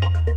Thank you.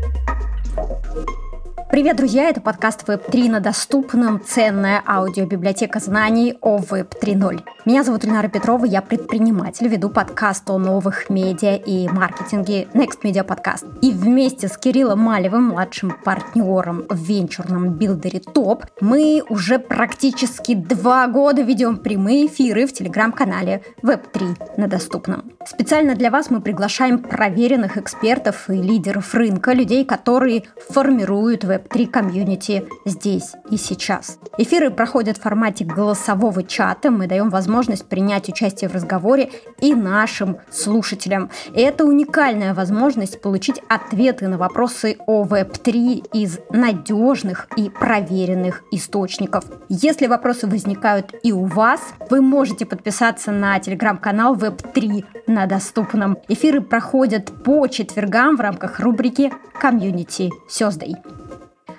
Привет, друзья! Это подкаст Web3 на доступном. Ценная аудиобиблиотека знаний о Web 3.0. Меня зовут Ильнара Петрова, я предприниматель, веду подкаст о новых медиа и маркетинге Next Media Podcast. И вместе с Кириллом Малевым, младшим партнером в венчурном билдере ТОП, мы уже практически два года ведем прямые эфиры в телеграм-канале Web3 на доступном. Специально для вас мы приглашаем проверенных экспертов и лидеров рынка, людей, которые формируют веб Web3 комьюнити здесь и сейчас. Эфиры проходят в формате голосового чата. Мы даем возможность принять участие в разговоре и нашим слушателям. И это уникальная возможность получить ответы на вопросы о Web3 из надежных и проверенных источников. Если вопросы возникают и у вас, вы можете подписаться на телеграм-канал Web3 на доступном. Эфиры проходят по четвергам в рамках рубрики «Комьюнити Сёздой».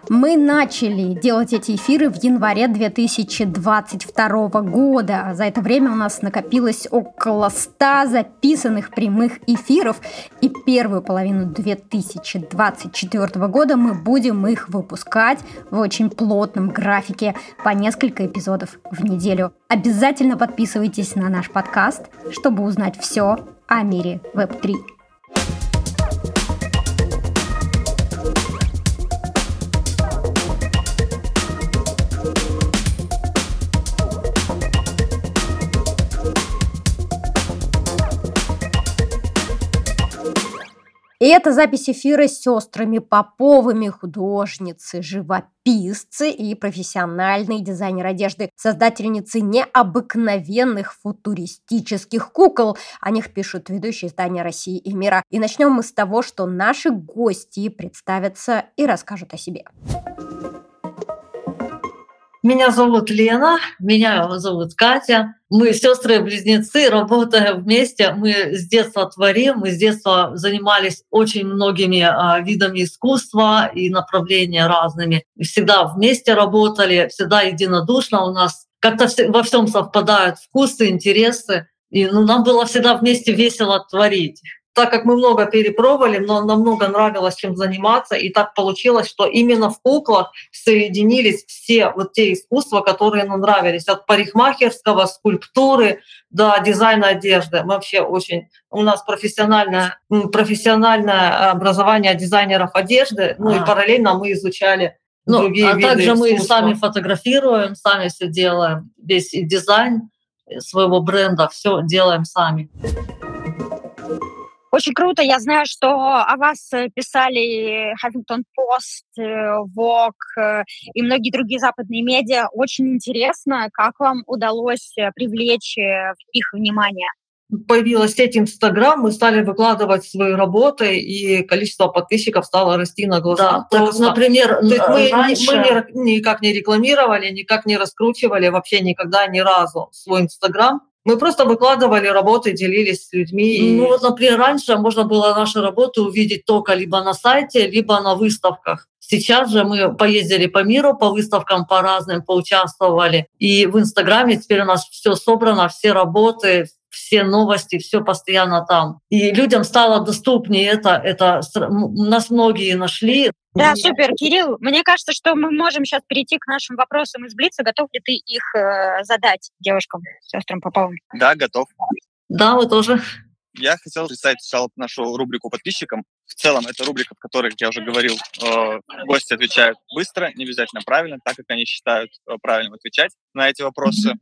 Мы начали делать эти эфиры в январе 2022 года. За это время у нас накопилось около 100 записанных прямых эфиров. И первую половину 2024 года мы будем их выпускать в очень плотном графике по несколько эпизодов в неделю. Обязательно подписывайтесь на наш подкаст, чтобы узнать все о мире Web3. И это запись эфира с сестрами Поповыми, художницы, живописцы и профессиональный дизайнер одежды, создательницы необыкновенных футуристических кукол. О них пишут ведущие издания России и мира. И начнем мы с того, что наши гости представятся и расскажут о себе. Меня зовут Лена, меня зовут Катя. Мы сестры-близнецы, работаем вместе. Мы с детства творим, мы с детства занимались очень многими а, видами искусства и направлениями разными. Всегда вместе работали, всегда единодушно у нас как-то во всем совпадают вкусы, интересы. И ну, нам было всегда вместе весело творить так как мы много перепробовали, но намного нравилось чем заниматься, и так получилось, что именно в куклах соединились все вот те искусства, которые нам нравились, от парикмахерского, скульптуры до дизайна одежды. Мы вообще очень... У нас профессиональное, профессиональное образование дизайнеров одежды, ну а. и параллельно мы изучали ну, другие а виды также искусства. мы сами фотографируем, сами все делаем, весь дизайн своего бренда, все делаем сами. Очень круто. Я знаю, что о вас э, писали Huffington Post, э, Vogue э, и многие другие западные медиа. Очень интересно, как вам удалось привлечь их внимание появилась сеть Инстаграм, мы стали выкладывать свои работы, и количество подписчиков стало расти на глазах. Да, так, например, То есть мы, раньше... мы никак не рекламировали, никак не раскручивали вообще никогда ни разу свой Инстаграм. Мы просто выкладывали работы, делились с людьми. Ну вот, например, раньше можно было наши работы увидеть только либо на сайте, либо на выставках. Сейчас же мы поездили по миру, по выставкам по разным, поучаствовали. И в Инстаграме теперь у нас все собрано, все работы, все новости, все постоянно там. И людям стало доступнее это. это нас многие нашли. Да, супер, Кирилл. Мне кажется, что мы можем сейчас перейти к нашим вопросам из Блица. Готов ли ты их э, задать девушкам, сестрам Поповым? Да, готов. Да, вы тоже. Я хотел представить сначала нашу рубрику подписчикам. В целом, это рубрика, в которой, как я уже говорил, э, гости отвечают быстро, не обязательно правильно, так как они считают э, правильным отвечать на эти вопросы.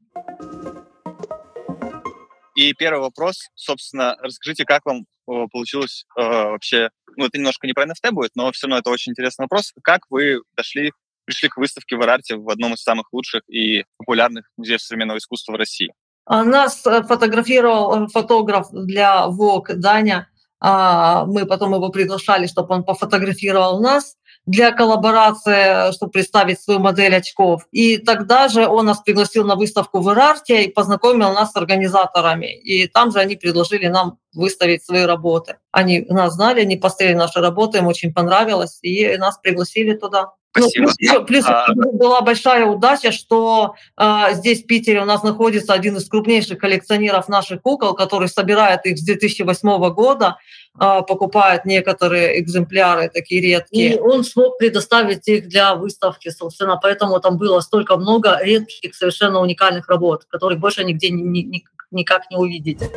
И первый вопрос, собственно, расскажите, как вам э, получилось э, вообще, ну, это немножко не про NFT будет, но все равно это очень интересный вопрос. Как вы дошли, пришли к выставке в Арарте в одном из самых лучших и популярных музеев современного искусства в России? А нас э, фотографировал э, фотограф для Vogue Даня. А, мы потом его приглашали, чтобы он пофотографировал нас для коллаборации, чтобы представить свою модель очков. И тогда же он нас пригласил на выставку в Ирарте и познакомил нас с организаторами. И там же они предложили нам выставить свои работы. Они нас знали, они посмотрели наши работы, им очень понравилось, и нас пригласили туда. Спасибо. Ну, плюс, плюс а, была большая удача, что а, здесь в Питере у нас находится один из крупнейших коллекционеров наших кукол, который собирает их с 2008 года, а, покупает некоторые экземпляры такие редкие. И он смог предоставить их для выставки, собственно, поэтому там было столько много редких, совершенно уникальных работ, которых больше нигде ни, ни, никак не увидите.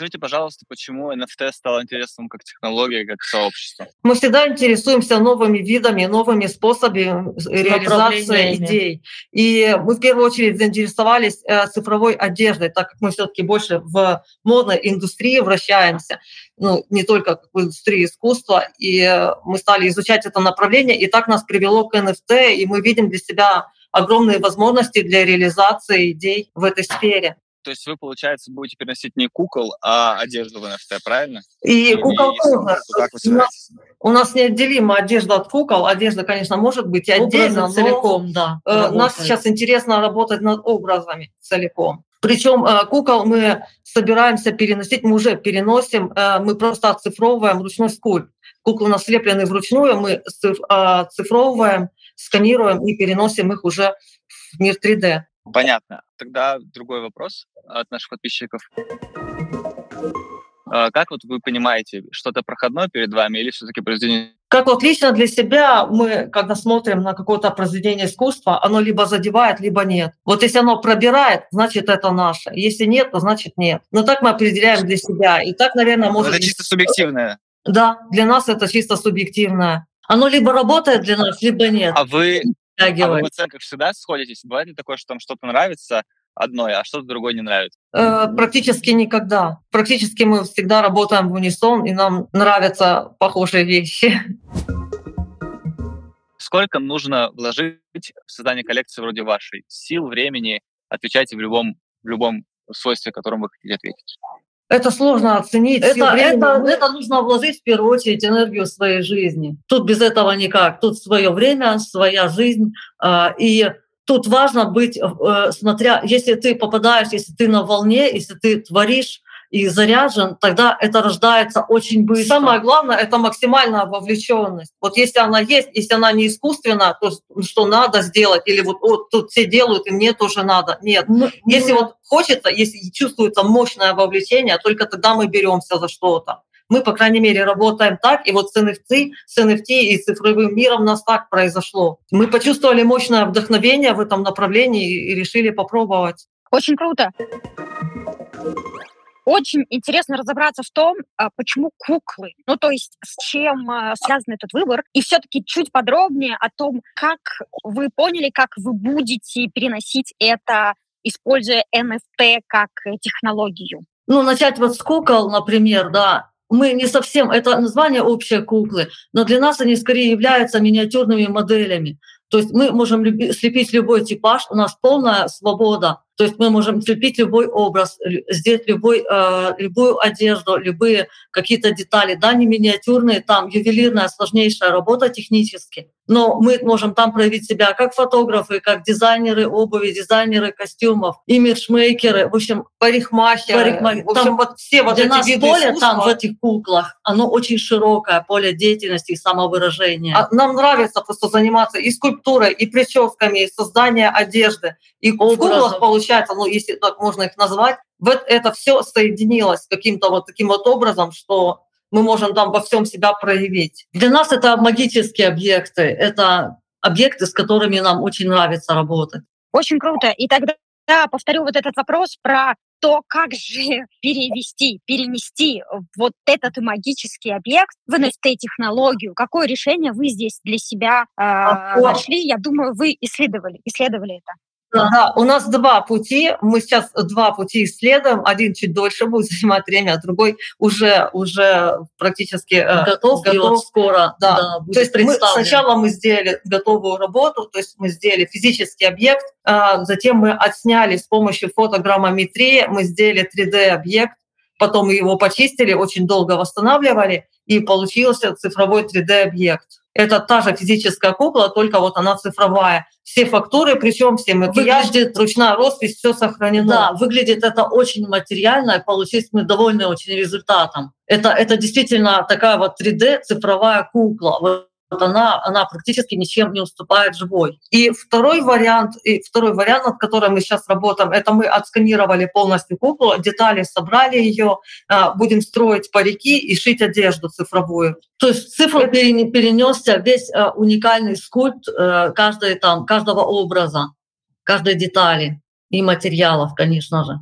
Скажите, пожалуйста, почему NFT стал интересным как технология, как сообщество? Мы всегда интересуемся новыми видами, новыми способами реализации идей. И мы в первую очередь заинтересовались э, цифровой одеждой, так как мы все-таки больше в модной индустрии вращаемся, ну, не только в индустрии искусства. И э, мы стали изучать это направление, и так нас привело к NFT, и мы видим для себя огромные возможности для реализации идей в этой сфере. То есть вы, получается, будете переносить не кукол, а одежду в NFT, правильно? И, и кукол тоже. Как вы у, нас, у нас неотделима одежда от кукол. Одежда, конечно, может быть и отдельно, но целиком, да. Э, нас сейчас интересно работать над образами целиком. Причем э, кукол мы собираемся переносить, мы уже переносим, э, мы просто оцифровываем ручной скульпт. Куклы у нас слеплены вручную, мы оцифровываем, сканируем и переносим их уже в мир 3D. Понятно. Тогда другой вопрос от наших подписчиков. А, как вот вы понимаете, что-то проходное перед вами или все-таки произведение? Как вот лично для себя мы, когда смотрим на какое-то произведение искусства, оно либо задевает, либо нет. Вот если оно пробирает, значит это наше. Если нет, то значит нет. Но так мы определяем для себя. И так, наверное, может... Это чисто субъективное. Да, для нас это чисто субъективное. Оно либо работает для нас, либо нет. А вы а вы в оценках всегда сходитесь? Бывает ли такое, что там что-то нравится одной, а что-то другое не нравится? Э, практически никогда. Практически мы всегда работаем в унисон, и нам нравятся похожие вещи. Сколько нужно вложить в создание коллекции вроде вашей? Сил, времени? Отвечайте в любом, в любом свойстве, котором вы хотите ответить. Это сложно оценить. Это, это, это нужно вложить в первую очередь энергию своей жизни. Тут без этого никак. Тут свое время, своя жизнь. А, и тут важно быть, э, смотря, если ты попадаешь, если ты на волне, если ты творишь, и заряжен, тогда это рождается очень быстро. Самое главное — это максимальная вовлеченность. Вот если она есть, если она не искусственная, то что надо сделать, или вот, вот тут все делают, и мне тоже надо. Нет. Ну, если ну, вот хочется, если чувствуется мощное вовлечение, только тогда мы беремся за что-то. Мы, по крайней мере, работаем так, и вот с NFT, с NFT и цифровым миром у нас так произошло. Мы почувствовали мощное вдохновение в этом направлении и решили попробовать. Очень круто. Очень интересно разобраться в том, а, почему куклы. Ну, то есть с чем а, связан этот выбор. И все-таки чуть подробнее о том, как вы поняли, как вы будете переносить это, используя NFT как технологию. Ну, начать вот с кукол, например, да, мы не совсем, это название общее куклы, но для нас они скорее являются миниатюрными моделями. То есть мы можем слепить любой типаж, у нас полная свобода. То есть мы можем слепить любой образ, сделать любой, э, любую одежду, любые какие-то детали, да, не миниатюрные, там ювелирная, сложнейшая работа технически но мы можем там проявить себя как фотографы, как дизайнеры обуви, дизайнеры костюмов, имиджмейкеры, в общем, парикмахеры. парикмахеры. В общем, там вот все вот эти нас виды поле искусства, там в этих куклах, оно очень широкое, поле деятельности и самовыражения. А нам нравится просто заниматься и скульптурой, и прическами, и созданием одежды. И Образов. в куклах получается, ну, если так можно их назвать, вот это все соединилось каким-то вот таким вот образом, что мы можем там во всем себя проявить. Для нас это магические объекты, это объекты, с которыми нам очень нравится работать. Очень круто. И тогда повторю вот этот вопрос про то, как же перевести, перенести вот этот магический объект в NFT-технологию. Какое решение вы здесь для себя э, нашли? Я думаю, вы исследовали, исследовали это. Да, у нас два пути. Мы сейчас два пути исследуем. Один чуть дольше будет занимать время, а другой уже уже практически э, готов. готов. И вот скоро, да. да будет то есть мы, сначала мы сделали готовую работу, то есть мы сделали физический объект, а затем мы отсняли с помощью фотограммометрии, мы сделали 3D-объект, потом его почистили, очень долго восстанавливали, и получился цифровой 3D-объект. Это та же физическая кукла, только вот она цифровая. Все фактуры, причем все макияж, выглядит, ручная роспись, все сохранено. Да, выглядит это очень материально, и получились мы довольны очень результатом. Это, это действительно такая вот 3D цифровая кукла. Вот она, она практически ничем не уступает живой. И второй вариант, и второй вариант, над которым мы сейчас работаем, это мы отсканировали полностью куклу, детали собрали ее, а, будем строить парики и шить одежду цифровую. То есть цифру перенесся весь а, уникальный скульпт э, каждой, там, каждого образа, каждой детали и материалов, конечно же.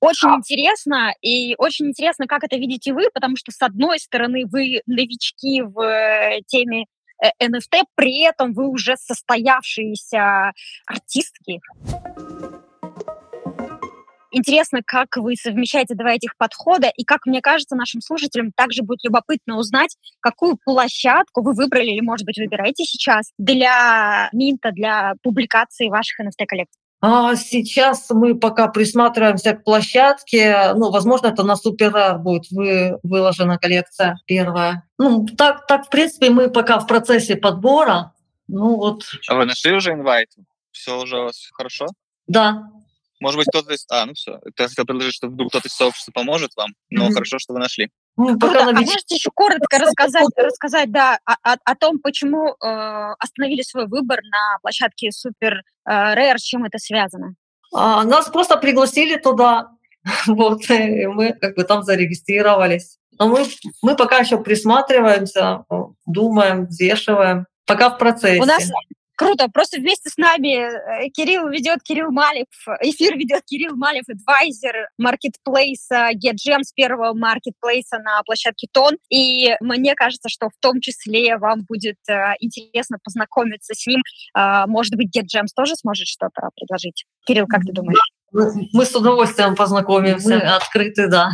Очень интересно, и очень интересно, как это видите вы, потому что, с одной стороны, вы новички в э, теме NFT, э, при этом вы уже состоявшиеся артистки. Интересно, как вы совмещаете два этих подхода, и как, мне кажется, нашим слушателям также будет любопытно узнать, какую площадку вы выбрали или, может быть, выбираете сейчас для Минта, для публикации ваших NFT-коллекций. А сейчас мы пока присматриваемся к площадке. Ну, возможно, это на Супер будет вы, выложена коллекция первая. Ну, так, так, в принципе, мы пока в процессе подбора. Ну, вот. А вы нашли уже инвайт? Все уже у вас хорошо? Да. Может быть, кто-то из... А, ну все. Я хотел предложить, что вдруг кто-то из сообщества поможет вам, но mm-hmm. хорошо, что вы нашли. Ну, Круто. А можете еще коротко рассказать, рассказать да, о, о, о том, почему э, остановили свой выбор на площадке Супер э, с чем это связано? А, нас просто пригласили туда, вот, и мы как бы там зарегистрировались. Но мы, мы пока еще присматриваемся, думаем, взвешиваем. Пока в процессе. У нас Круто. Просто вместе с нами э, Кирилл ведет Кирилл Малев, эфир ведет Кирилл Малев, адвайзер маркетплейса GetGems, первого маркетплейса на площадке Тон. И мне кажется, что в том числе вам будет э, интересно познакомиться с ним. А, может быть, GetGems тоже сможет что-то предложить? Кирилл, как ты думаешь? Мы с удовольствием познакомимся. Мы открыты, да.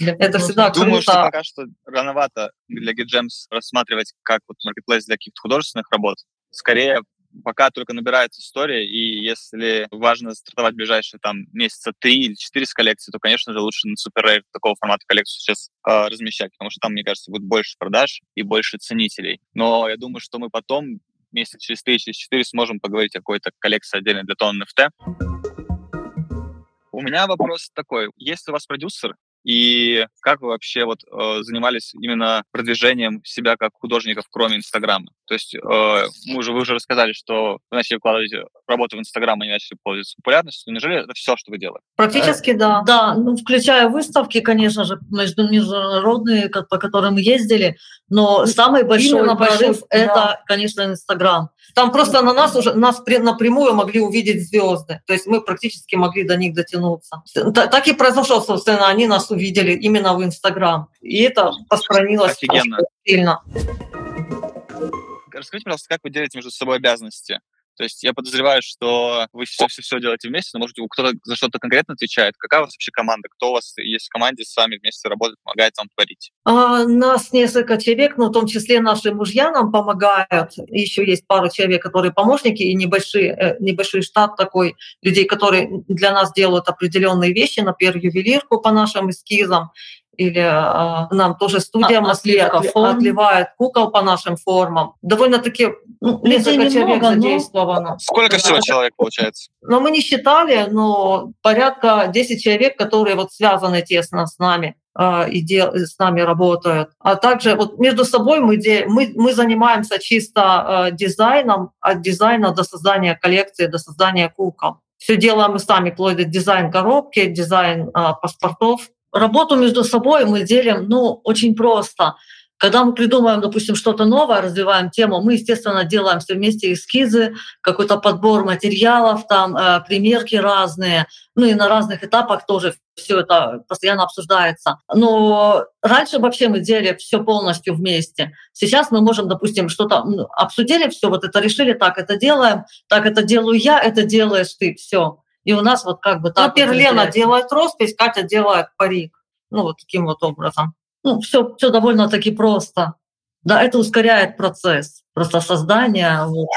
Это всегда Думаю, круто. что пока что рановато для GetGems рассматривать как вот маркетплейс для каких-то художественных работ. Скорее, пока только набирается история, и если важно стартовать ближайшие там месяца три или четыре с коллекции, то, конечно же, лучше на Super такого формата коллекцию сейчас э, размещать, потому что там, мне кажется, будет больше продаж и больше ценителей. Но я думаю, что мы потом месяца через три, через четыре сможем поговорить о какой-то коллекции отдельно для тон NFT. У меня вопрос такой. Если у вас продюсер, и как вы вообще вот э, занимались именно продвижением себя как художников, кроме Инстаграма? То есть э, мы уже, вы уже рассказали, что вы начали вкладывать работу в Инстаграм, и начали пользоваться популярностью. Неужели это все, что вы делаете? Практически, да. Да, ну, включая выставки, конечно же, между международные, по которым мы ездили, но самый большой Именно прорыв это, да. конечно, Инстаграм. Там просто на нас уже нас напрямую могли увидеть звезды. То есть мы практически могли до них дотянуться. Так и произошло, собственно, они нас увидели именно в Инстаграм. И это распространилось Офигенно. сильно. Расскажите, пожалуйста, как вы делите между собой обязанности? То есть я подозреваю, что вы все-все-все делаете вместе, но, может, кто-то за что-то конкретно отвечает. Какая у вас вообще команда? Кто у вас есть в команде, с вами вместе работает, помогает вам творить? А, нас несколько человек, но в том числе наши мужья нам помогают. Еще есть пару человек, которые помощники, и небольшой, э, небольшой штат такой людей, которые для нас делают определенные вещи, например, ювелирку по нашим эскизам или э, нам тоже студия а, в Москве отливает кукол по нашим формам. Довольно-таки ну, несколько человек задействовано. Сколько всего человек получается? Но мы не считали, но порядка 10 человек, которые вот связаны тесно с нами и дел, с нами работают. А также вот между собой мы, де, мы, мы занимаемся чисто э, дизайном, от дизайна до создания коллекции, до создания кукол. Все делаем мы сами, вплоть до дизайн коробки, дизайн э, паспортов. Работу между собой мы делим ну, очень просто. Когда мы придумаем, допустим, что-то новое, развиваем тему, мы, естественно, делаем все вместе эскизы, какой-то подбор материалов, там, э, примерки разные, ну и на разных этапах тоже все это постоянно обсуждается. Но раньше вообще мы делали все полностью вместе. Сейчас мы можем, допустим, что-то обсудили, все, вот это решили, так это делаем, так это делаю я, это делаешь ты, все. И у нас вот как бы так. Например, вот Лена делает роспись, Катя делает парик. Ну, вот таким вот образом. Ну, все, все довольно-таки просто. Да, это ускоряет процесс просто создания. Вот.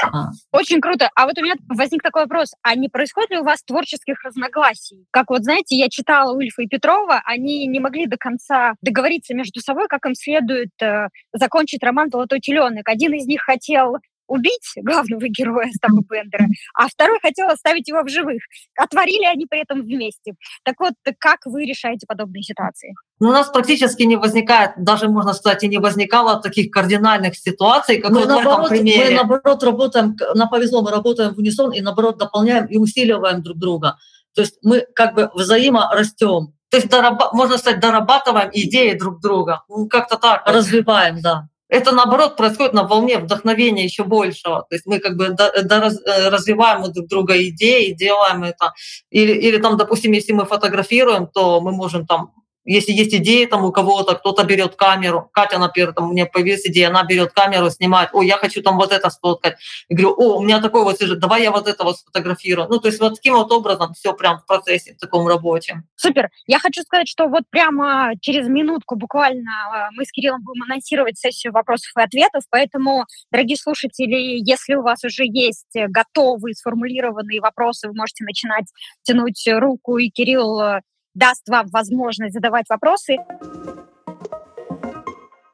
Очень круто. А вот у меня возник такой вопрос. А не происходит ли у вас творческих разногласий? Как вот, знаете, я читала Ульфа и Петрова, они не могли до конца договориться между собой, как им следует э, закончить роман «Золотой теленок». Один из них хотел убить главного героя Стаба Бендера, а второй хотел оставить его в живых. Отворили они при этом вместе. Так вот, как вы решаете подобные ситуации? Но у нас практически не возникает, даже можно сказать, и не возникало таких кардинальных ситуаций, как мы вот наоборот, в этом примере. Мы наоборот работаем, на повезло, мы работаем в унисон и наоборот дополняем и усиливаем друг друга. То есть мы как бы взаимо растем. То есть, дораб- можно сказать, дорабатываем идеи друг друга. Ну, как-то так. Развиваем, да. Это, наоборот, происходит на волне вдохновения еще большего. То есть мы как бы э, развиваем друг друга идеи, делаем это. Или, или там, допустим, если мы фотографируем, то мы можем там если есть идеи там у кого-то, кто-то берет камеру, Катя, например, там у меня появилась идея, она берет камеру, снимает, о, я хочу там вот это сфоткать. Я говорю, о, у меня такой вот лежит, давай я вот это вот сфотографирую. Ну, то есть вот таким вот образом все прям в процессе, в таком рабочем. Супер. Я хочу сказать, что вот прямо через минутку буквально а, мы с Кириллом будем анонсировать сессию вопросов и ответов, поэтому, дорогие слушатели, если у вас уже есть готовые сформулированные вопросы, вы можете начинать тянуть руку, и Кирилл даст вам возможность задавать вопросы.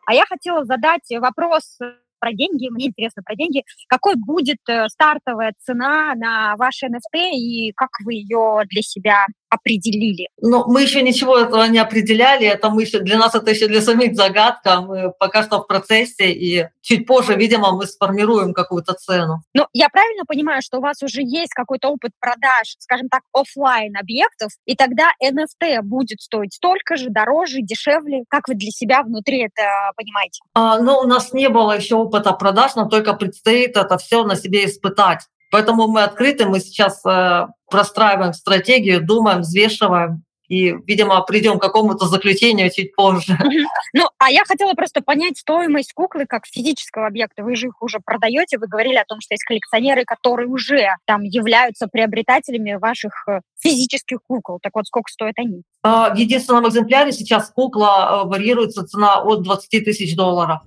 А я хотела задать вопрос про деньги, мне интересно про деньги. Какой будет э, стартовая цена на ваш NFT и как вы ее для себя определили? Ну, мы еще ничего этого не определяли. Это мы еще, для нас это еще для самих загадка. Мы пока что в процессе, и чуть позже, видимо, мы сформируем какую-то цену. Ну, я правильно понимаю, что у вас уже есть какой-то опыт продаж, скажем так, офлайн объектов, и тогда NFT будет стоить столько же, дороже, дешевле? Как вы для себя внутри это понимаете? А, ну, у нас не было еще опыта продаж, нам только предстоит это все на себе испытать. Поэтому мы открыты, мы сейчас э, простраиваем стратегию, думаем, взвешиваем и, видимо, придем к какому-то заключению чуть позже. Ну, а я хотела просто понять стоимость куклы как физического объекта. Вы же их уже продаете, вы говорили о том, что есть коллекционеры, которые уже там являются приобретателями ваших э, физических кукол. Так вот, сколько стоят они? А, в единственном экземпляре сейчас кукла э, варьируется цена от 20 тысяч долларов.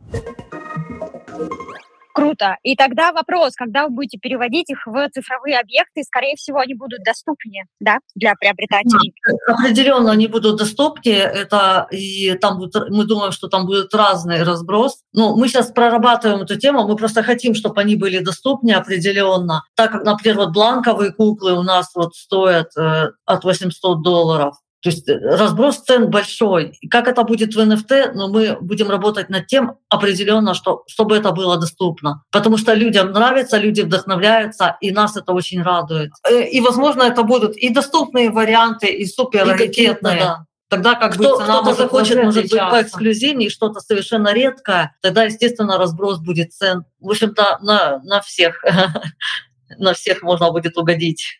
Круто. И тогда вопрос, когда вы будете переводить их в цифровые объекты, скорее всего, они будут доступнее, да, для приобретателей? Да, определенно они будут доступнее. Это и там будет, мы думаем, что там будет разный разброс. Но мы сейчас прорабатываем эту тему, мы просто хотим, чтобы они были доступнее определенно. Так как, например, вот бланковые куклы у нас вот стоят э, от 800 долларов. То есть э, разброс цен большой. И как это будет в NFT, но ну, мы будем работать над тем определенно, что, чтобы это было доступно. Потому что людям нравится, люди вдохновляются, и нас это очень радует. Э, и, возможно, это будут и доступные варианты, и супер раритетные. Да. Тогда как Кто, бы цена кто-то захочет, может быть, по эксклюзивнее, что-то совершенно редкое, тогда, естественно, разброс будет цен. В общем-то, на, на всех, на всех можно будет угодить.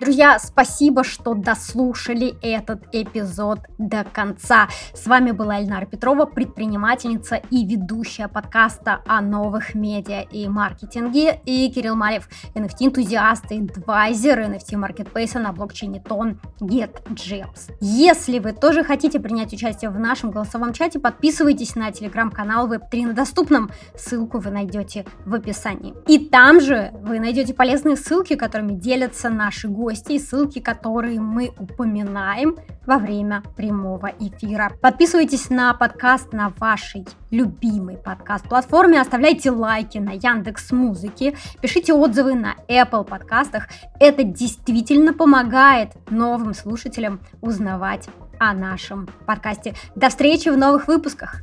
Друзья, спасибо, что дослушали этот эпизод до конца. С вами была Эльнара Петрова, предпринимательница и ведущая подкаста о новых медиа и маркетинге, и Кирилл Малев, NFT-энтузиаст и адвайзер NFT-маркетплейса на блокчейне Тон GetJeps. Если вы тоже хотите принять участие в нашем голосовом чате, подписывайтесь на телеграм-канал Web3 на доступном. Ссылку вы найдете в описании. И там же вы найдете полезные ссылки, которыми делятся наши гости гости и ссылки, которые мы упоминаем во время прямого эфира. Подписывайтесь на подкаст на вашей любимой подкаст-платформе, оставляйте лайки на Яндекс Музыке, пишите отзывы на Apple подкастах. Это действительно помогает новым слушателям узнавать о нашем подкасте. До встречи в новых выпусках!